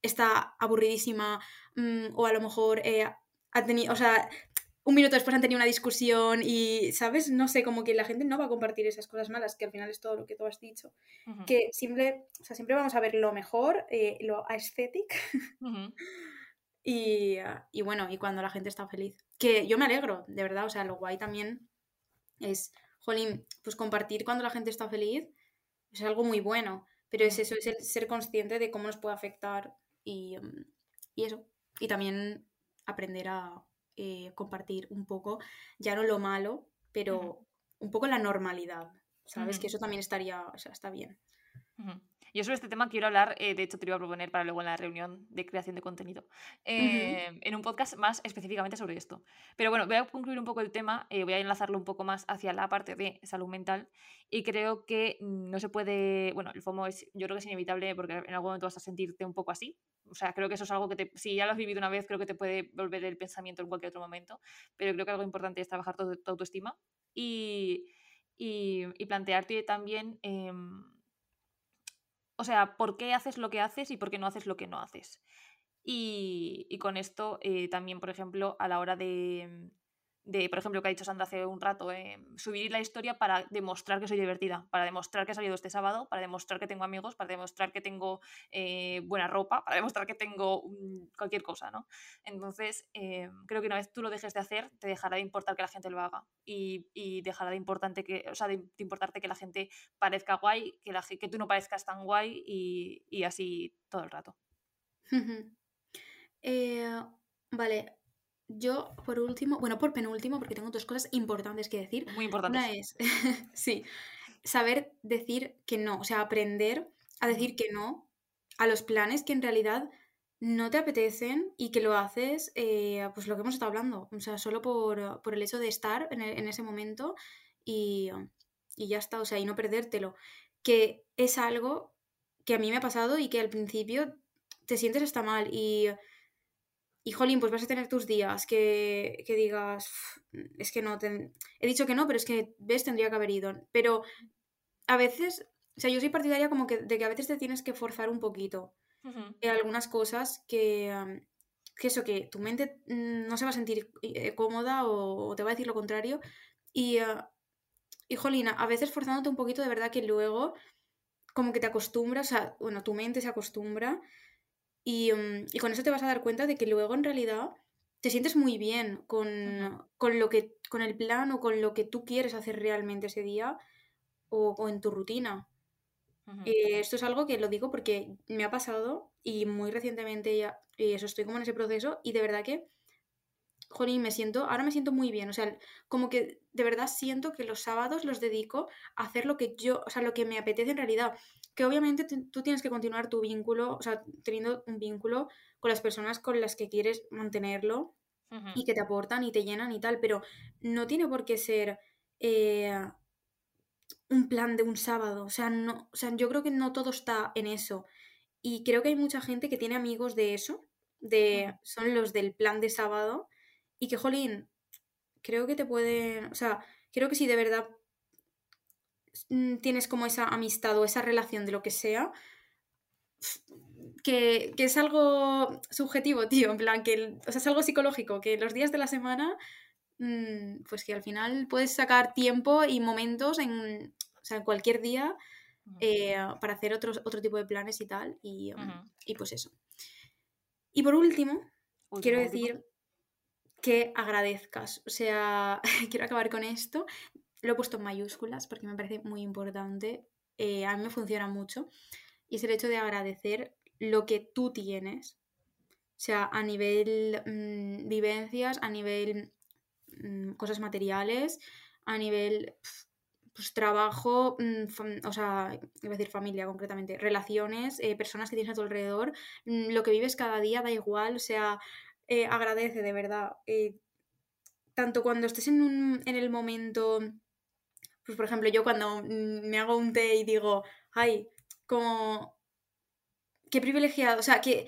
está aburridísima mm, o a lo mejor eh, ha tenido, o sea, un minuto después han tenido una discusión y, ¿sabes? No sé, como que la gente no va a compartir esas cosas malas, que al final es todo lo que tú has dicho. Que siempre, o sea, siempre vamos a ver lo mejor, lo aesthetic. y, y bueno, y cuando la gente está feliz. Que yo me alegro, de verdad, o sea, lo guay también es jolín, pues compartir cuando la gente está feliz es algo muy bueno, pero es eso, es el ser consciente de cómo nos puede afectar y, mm, eso. Y también aprender a eh, compartir un poco, ya no lo malo, pero un poco la normalidad, ¿sabes? Que eso también estaría, o sea, está bien. Yo sobre este tema quiero hablar, eh, de hecho te lo iba a proponer para luego en la reunión de creación de contenido, eh, en un podcast más específicamente sobre esto. Pero bueno, voy a concluir un poco el tema, eh, voy a enlazarlo un poco más hacia la parte de salud mental y creo que no se puede, bueno, el FOMO es, yo creo que es inevitable porque en algún momento vas a sentirte un poco así. O sea, creo que eso es algo que te, si ya lo has vivido una vez, creo que te puede volver el pensamiento en cualquier otro momento, pero creo que algo importante es trabajar tu, tu autoestima y, y, y plantearte también... Eh, o sea, por qué haces lo que haces y por qué no haces lo que no haces. Y, con esto eh, también, por ejemplo, a la hora de, de, por ejemplo, que ha dicho Sandra hace un rato, eh, subir la historia para demostrar que soy divertida, para demostrar que he salido este sábado, para demostrar que tengo amigos, para demostrar que tengo eh, buena ropa, para demostrar que tengo cualquier cosa, ¿no? Entonces, eh, creo que una vez tú lo dejes de hacer, te dejará de importar que la gente lo haga y, y dejará de, importante que, o sea, de, importarte que la gente parezca guay, que, la, que tú no parezcas tan guay y, y así todo el rato. vale, yo, por último, bueno, por penúltimo, porque tengo dos cosas importantes que decir. Muy importantes. Una es, sí, saber decir que no, o sea, aprender a decir que no a los planes que en realidad no te apetecen y que lo haces, eh, pues lo que hemos estado hablando, o sea, solo por, por el hecho de estar en, en ese momento y, y, ya está, o sea, y no perdértelo, que es algo que a mí me ha pasado y que al principio te sientes hasta mal y y jolín, pues vas a tener tus días que, que digas, es que no, he dicho que no, pero es que, ves, tendría que haber ido. Pero a veces, o sea, yo soy partidaria como que de que a veces te tienes que forzar un poquito en algunas cosas que, que eso, que tu mente mm, no se va a sentir eh, cómoda o, te va a decir lo contrario. Y, uh, y jolín, a veces forzándote un poquito, de verdad que luego como que te acostumbras, sea, bueno, tu mente se acostumbra Mm, y, con eso te vas a dar cuenta de que luego en realidad te sientes muy bien con, lo que, con el plan o con lo que tú quieres hacer realmente ese día o, en tu rutina. Eh, esto es algo que lo digo porque me ha pasado y muy recientemente ya, y eso estoy como en ese proceso y de verdad que, jolín, me siento, ahora me siento muy bien, o sea, como que de verdad siento que los sábados los dedico a hacer lo que yo, o sea, lo que me apetece en realidad que obviamente tú tienes que continuar tu vínculo, o sea, teniendo un vínculo con las personas con las que quieres mantenerlo y que te aportan y te llenan y tal, pero no tiene por qué ser eh, un plan de un sábado, o sea, no, o sea, yo creo que no todo está en eso. Y creo que hay mucha gente que tiene amigos de eso, de son los del plan de sábado, y que, jolín, creo que te pueden, o sea, creo que si de verdad tienes como esa amistad o esa relación de lo que sea, que, es algo subjetivo, tío, en plan, que o sea, es algo psicológico, que los días de la semana, mm, pues que al final puedes sacar tiempo y momentos en, o sea, en cualquier día eh, para hacer otros, otro tipo de planes y tal, y, y pues eso. Y por último, quiero decir que agradezcas, o sea, quiero acabar con esto, lo he puesto en mayúsculas porque me parece muy importante, eh, a mí me funciona mucho, y es el hecho de agradecer lo que tú tienes, o sea, a nivel mm, vivencias, a nivel mm, cosas materiales, a nivel pues, trabajo, mm, o sea, iba a decir familia concretamente, relaciones, eh, personas que tienes a tu alrededor, lo que vives cada día da igual, o sea, eh, agradece de verdad. tanto cuando estés en, un, en el momento pues por ejemplo, yo cuando me hago un té y digo, ay, como, qué privilegiado, o sea, que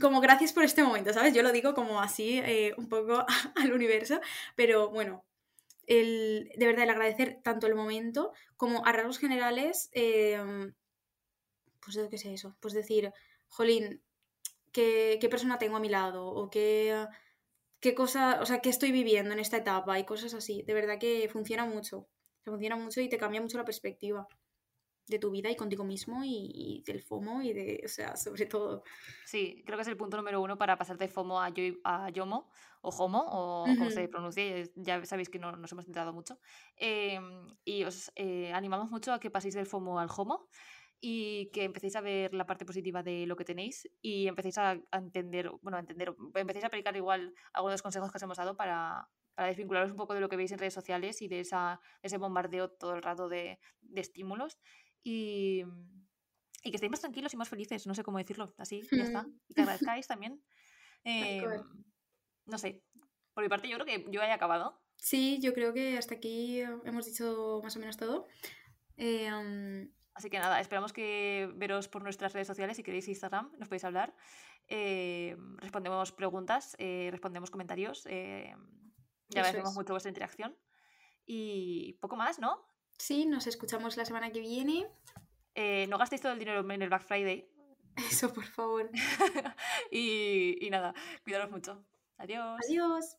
como gracias por este momento, ¿sabes? Yo lo digo como así, eh, un poco al universo, pero bueno, el, de verdad el agradecer tanto el momento como a rasgos generales, em, pues qué sé eso, pues decir, jolín, ¿qué, qué persona tengo a mi lado o qué qué cosa, o sea, qué estoy viviendo en esta etapa y cosas así. De verdad que funciona mucho. funciona mucho y te cambia mucho la perspectiva de tu vida y contigo mismo y, del FOMO y de, o sea, sobre todo. Sí, creo que es el punto número uno para pasar de FOMO a, a YOMO o HOMO o como se pronuncie, ya sabéis que no nos hemos centrado mucho. Em, y os eh, animamos mucho a que paséis del FOMO al HOMO y que empecéis a ver la parte positiva de lo que tenéis y empecéis a, entender, bueno, a entender, empecéis a aplicar igual algunos consejos que os hemos dado para, para desvincularos un poco de lo que veis en redes sociales y de esa, ese bombardeo todo el rato de, de estímulos. Y, y que estéis más tranquilos y más felices, no sé cómo decirlo, así, ya está. Y que agradezcáis también. Eh, no sé, por mi parte yo creo que yo haya acabado. Sí, yo creo que hasta aquí hemos dicho más o menos todo. Eh, um, Así que nada, esperamos que veros por nuestras redes sociales. Si queréis Instagram, nos podéis hablar. Eh, respondemos preguntas, eh, respondemos comentarios. eh, ya agradecemos es. mucho vuestra interacción. Y poco más, ¿no? sí, nos escuchamos la semana que viene. Eh, no gastéis todo el dinero en el Black Friday. Eso, por favor. y, y nada, cuidaros mucho. Adiós. Adiós.